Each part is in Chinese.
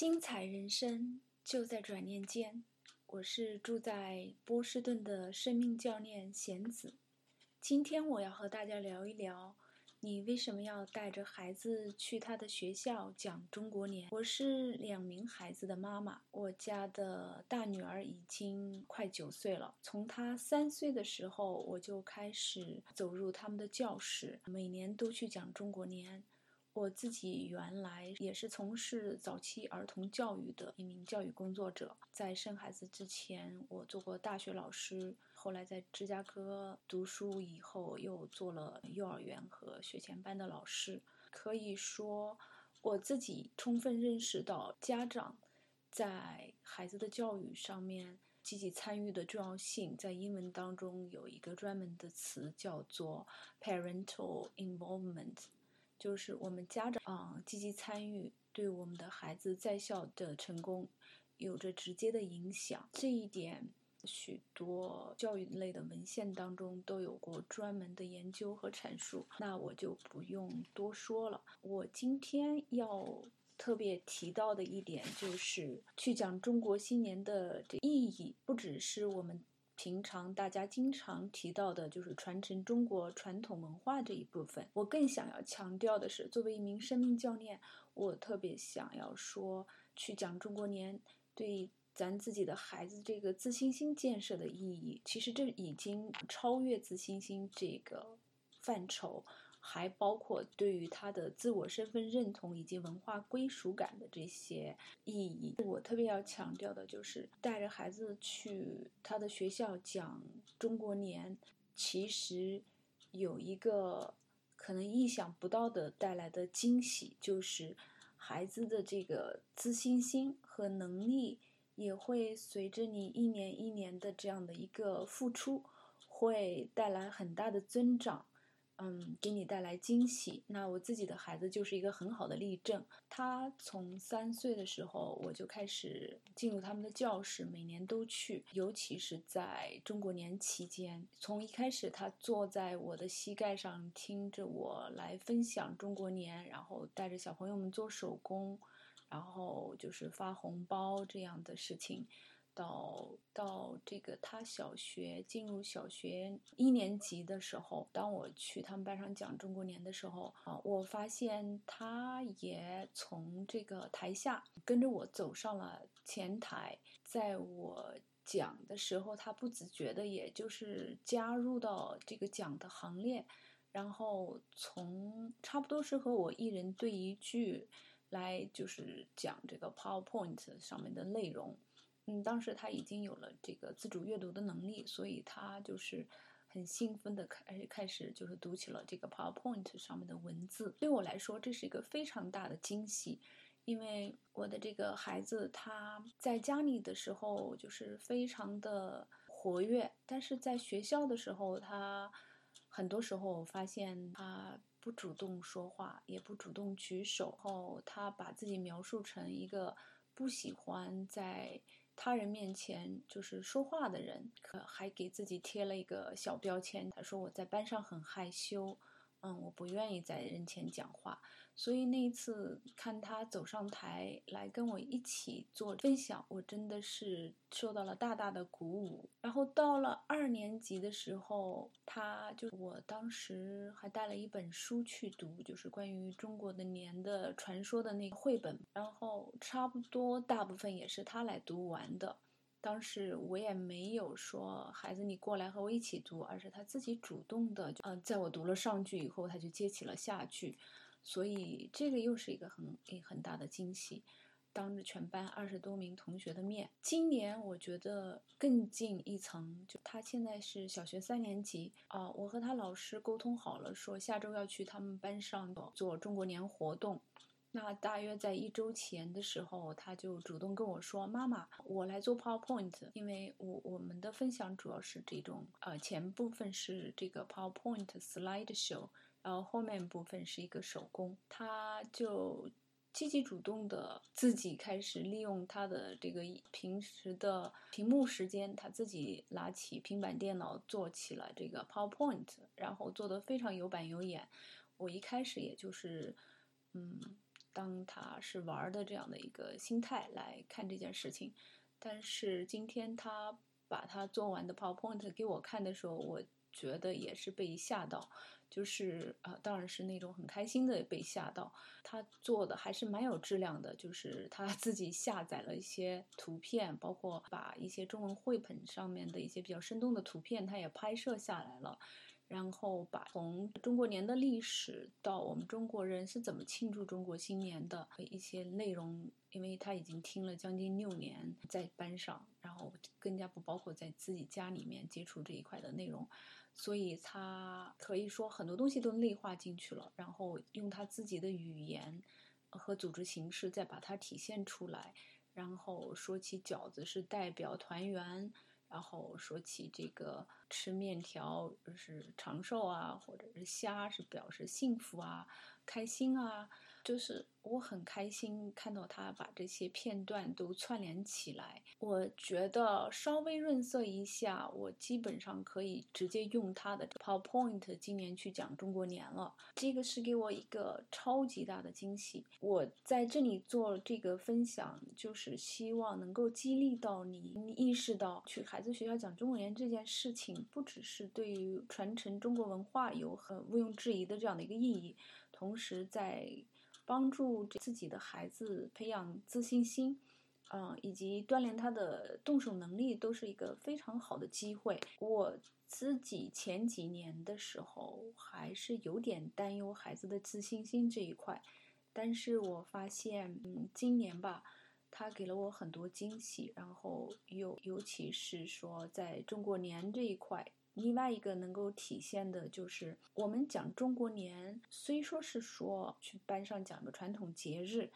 精彩人生就在转念间。我是住在波士顿的生命教练贤子。今天我要和大家聊一聊，你为什么要带着孩子去他的学校讲中国年？我是两名孩子的妈妈，我家的大女儿已经快九岁了。从她三岁的时候，我就开始走入他们的教室，每年都去讲中国年。我自己原来也是从事早期儿童教育的一名教育工作者，在生孩子之前，我做过大学老师，后来在芝加哥读书以后，又做了幼儿园和学前班的老师。可以说，我自己充分认识到家长在孩子的教育上面积极参与的重要性。在英文当中有一个专门的词叫做 parental involvement。就是我们家长啊积极参与，对我们的孩子在校的成功有着直接的影响。这一点，许多教育类的文献当中都有过专门的研究和阐述，那我就不用多说了。我今天要特别提到的一点，就是去讲中国新年的这意义，不只是我们。平常大家经常提到的就是传承中国传统文化这一部分。我更想要强调的是，作为一名生命教练，我特别想要说，去讲中国年对咱自己的孩子这个自信心建设的意义。其实这已经超越自信心这个范畴。还包括对于他的自我身份认同以及文化归属感的这些意义。我特别要强调的就是，带着孩子去他的学校讲中国年，其实有一个可能意想不到的带来的惊喜，就是孩子的这个自信心和能力也会随着你一年一年的这样的一个付出，会带来很大的增长。嗯，给你带来惊喜。那我自己的孩子就是一个很好的例证。他从三岁的时候，我就开始进入他们的教室，每年都去。尤其是在中国年期间，从一开始他坐在我的膝盖上，听着我来分享中国年，然后带着小朋友们做手工，然后就是发红包这样的事情。到到这个他小学进入小学一年级的时候，当我去他们班上讲中国年的时候啊，我发现他也从这个台下跟着我走上了前台，在我讲的时候，他不自觉的也就是加入到这个讲的行列，然后从差不多是和我一人对一句来就是讲这个 PowerPoint 上面的内容。嗯，当时他已经有了这个自主阅读的能力，所以他就是很兴奋的开开始就是读起了这个 PowerPoint 上面的文字。对我来说，这是一个非常大的惊喜，因为我的这个孩子他在家里的时候就是非常的活跃，但是在学校的时候，他很多时候我发现他不主动说话，也不主动举手，后他把自己描述成一个不喜欢在。他人面前就是说话的人，可还给自己贴了一个小标签。他说我在班上很害羞。嗯，我不愿意在人前讲话，所以那一次看他走上台来跟我一起做分享，我真的是受到了大大的鼓舞。然后到了二年级的时候，他就我当时还带了一本书去读，就是关于中国的年的传说的那个绘本，然后差不多大部分也是他来读完的。当时我也没有说孩子你过来和我一起读，而是他自己主动的，嗯，在我读了上句以后，他就接起了下句，所以这个又是一个很很大的惊喜，当着全班二十多名同学的面。今年我觉得更进一层，就他现在是小学三年级啊，我和他老师沟通好了，说下周要去他们班上做中国年活动。那大约在一周前的时候，他就主动跟我说：“妈妈，我来做 PowerPoint，因为我我们的分享主要是这种，呃，前部分是这个 PowerPoint Slide Show，然后后面部分是一个手工。”他就积极主动的自己开始利用他的这个平时的屏幕时间，他自己拿起平板电脑做起了这个 PowerPoint，然后做的非常有板有眼。我一开始也就是，嗯。当他是玩的这样的一个心态来看这件事情。但是今天他把他做完的 PowerPoint 给我看的时候，我觉得也是被吓到，就是啊，当然是那种很开心的被吓到。他做的还是蛮有质量的，就是他 自己下载了一些图片，包括把一些中文绘本上面的一些比较生动的图片，他也拍摄下来了。然后把从中国年的历史到我们中国人是怎么庆祝中国新年的一些内容，因为他已经听了将近六年在班上，然后更加不包括在自己家里面接触这一块的内容，所以他可以说很多东西都内化进去了，然后用他自己的语言和组织形式再把它体现出来，然后说起饺子是代表团圆。然后说起这个吃面条就是长寿啊，或者是虾是表示幸福啊、开心啊，就是我很开心看到他把这些片段都串联起来。我觉得稍微润色一下，我基本上可以直接用他的 PowerPoint 今年去讲中国年了。这个是给我一个超级大的惊喜。我在这里做这个分享，就是希望能够激励到你，意识到去孩子学校讲中国年这件事情，不只是对于传承中国文化有很毋庸置疑的这样的一个意义，同时在帮助自己的孩子培养自信心。嗯，以及锻炼他的动手能力都是一个非常好的机会。我自己前几年的时候还是有点担忧孩子的自信心这一块，但是我发现，嗯，今年吧，他给了我很多惊喜。然后尤尤其是说在中国年这一块，另外一个能够体现的就是我们讲中国年，虽说是说去班上讲个传统节日。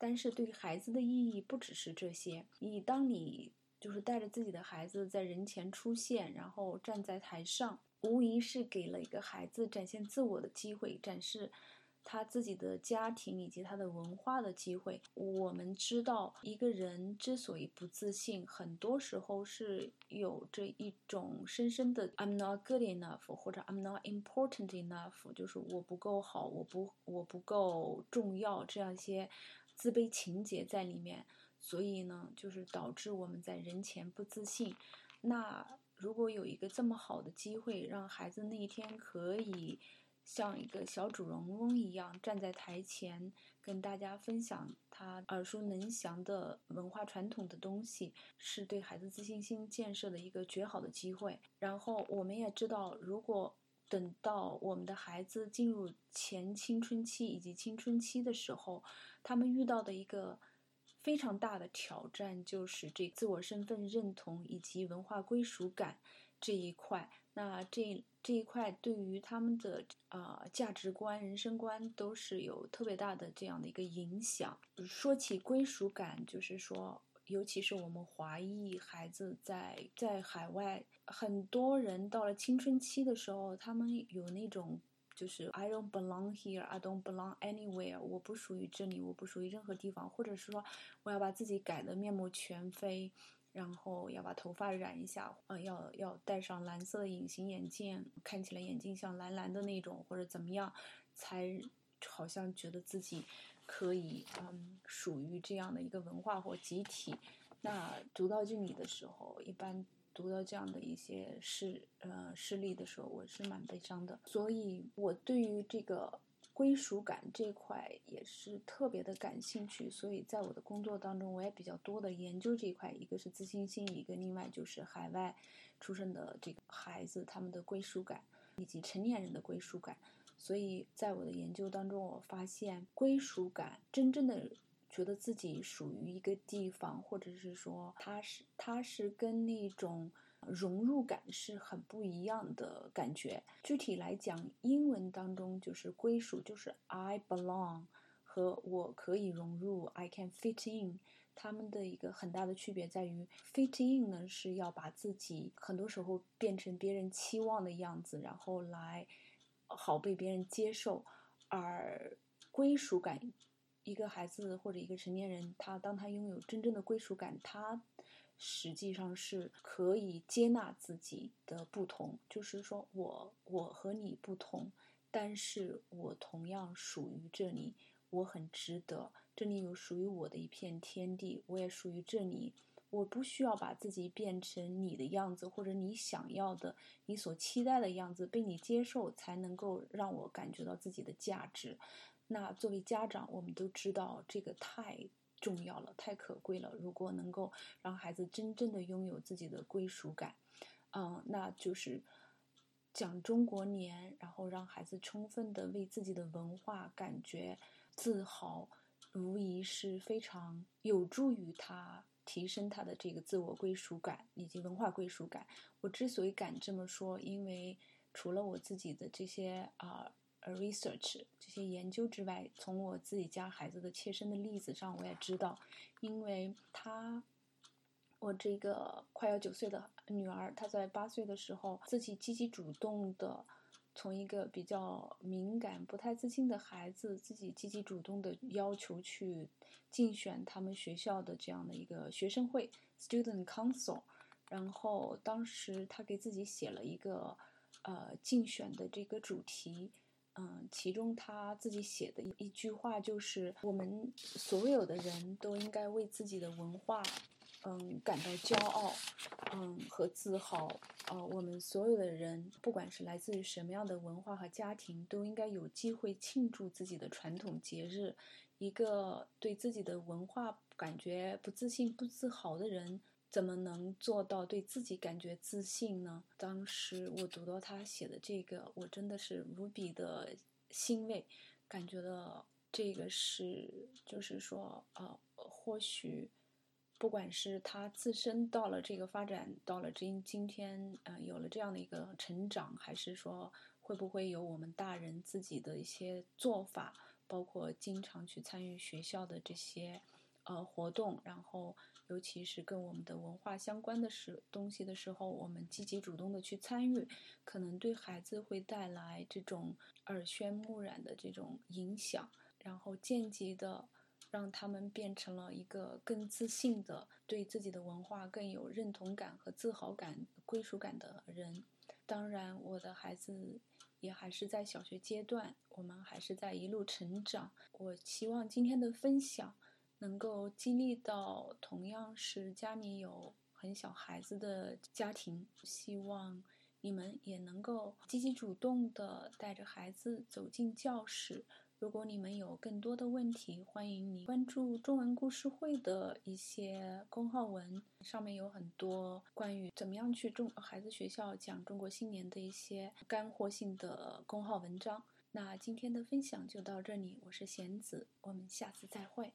但是对于孩子的意义不只是这些。你当你就是带着自己的孩子在人前出现，然后站在台上，无疑是给了一个孩子展现自我的机会，展示他自己的家庭以及他的文化的机会。我们知道，一个人之所以不自信，很多时候是有这一种深深的 "I'm not good enough" 或者 "I'm not important enough"，就是我不够好，我不我不够重要这样一些。自卑情节在里面，所以呢，就是导致我们在人前不自信。那如果有一个这么好的机会，让孩子那一天可以像一个小主人翁一样站在台前，跟大家分享他耳熟能详的文化传统的东西，是对孩子自信心建设的一个绝好的机会。然后我们也知道，如果等到我们的孩子进入前青春期以及青春期的时候，他们遇到的一个非常大的挑战就是这自我身份认同以及文化归属感这一块。那这这一块对于他们的啊价值观、人生观都是有特别大的这样的一个影响。说起归属感，就是说。尤其是我们华裔孩子在在海外，很多人到了青春期的时候，他们有那种就是 I don't belong here, I don't belong anywhere，我不属于这里，我不属于任何地方，或者是说我要把自己改得面目全非，然后要把头发染一下，呃，要要戴上蓝色的隐形眼镜，看起来眼睛像蓝蓝的那种，或者怎么样，才好像觉得自己。可以，嗯，属于这样的一个文化或集体。那读到这里的时候，一般读到这样的一些事，呃，事例的时候，我是蛮悲伤的。所以，我对于这个归属感这块也是特别的感兴趣。所以在我的工作当中，我也比较多的研究这一块。一个是自信心，一个另外就是海外出生的这个孩子他们的归属感，以及成年人的归属感。所以在我的研究当中，我发现归属感，真正的觉得自己属于一个地方，或者是说它是它是跟那种融入感是很不一样的感觉。具体来讲，英文当中就是归属，就是 I belong 和我可以融入 I can fit in，他们的一个很大的区别在于 fit in 呢是要把自己很多时候变成别人期望的样子，然后来。好被别人接受，而归属感，一个孩子或者一个成年人，他当他拥有真正的归属感，他实际上是可以接纳自己的不同，就是说我我和你不同，但是我同样属于这里，我很值得，这里有属于我的一片天地，我也属于这里。我不需要把自己变成你的样子，或者你想要的、你所期待的样子，被你接受，才能够让我感觉到自己的价值。那作为家长，我们都知道这个太重要了，太可贵了。如果能够让孩子真正的拥有自己的归属感，嗯，那就是讲中国年，然后让孩子充分的为自己的文化感觉自豪，无疑是非常有助于他。提升他的这个自我归属感以及文化归属感。我之所以敢这么说，因为除了我自己的这些啊 research 这些研究之外，从我自己家孩子的切身的例子上，我也知道，因为他我这个快要九岁的女儿，她在八岁的时候自己积极主动的。从一个比较敏感、不太自信的孩子，自己积极主动的要求去竞选他们学校的这样的一个学生会 （Student Council），然后当时他给自己写了一个呃竞选的这个主题，嗯，其中他自己写的一一句话就是：我们所有的人都应该为自己的文化。嗯，感到骄傲，嗯和自豪。呃，我们所有的人，不管是来自于什么样的文化和家庭，都应该有机会庆祝自己的传统节日。一个对自己的文化感觉不自信、不自豪的人，怎么能做到对自己感觉自信呢？当时我读到他写的这个，我真的是无比的欣慰，感觉到这个是，就是说，呃，或许。不管是他自身到了这个发展，到了今今天，呃，有了这样的一个成长，还是说会不会有我们大人自己的一些做法，包括经常去参与学校的这些呃活动，然后尤其是跟我们的文化相关的时东西的时候，我们积极主动的去参与，可能对孩子会带来这种耳濡目染的这种影响，然后间接的。让他们变成了一个更自信的、对自己的文化更有认同感和自豪感、归属感的人。当然，我的孩子也还是在小学阶段，我们还是在一路成长。我希望今天的分享能够激励到同样是家里有很小孩子的家庭，希望你们也能够积极主动的带着孩子走进教室。如果你们有更多的问题，欢迎你关注中文故事会的一些公号文，上面有很多关于怎么样去中孩子学校讲中国新年的一些干货性的公号文章。那今天的分享就到这里，我是贤子，我们下次再会。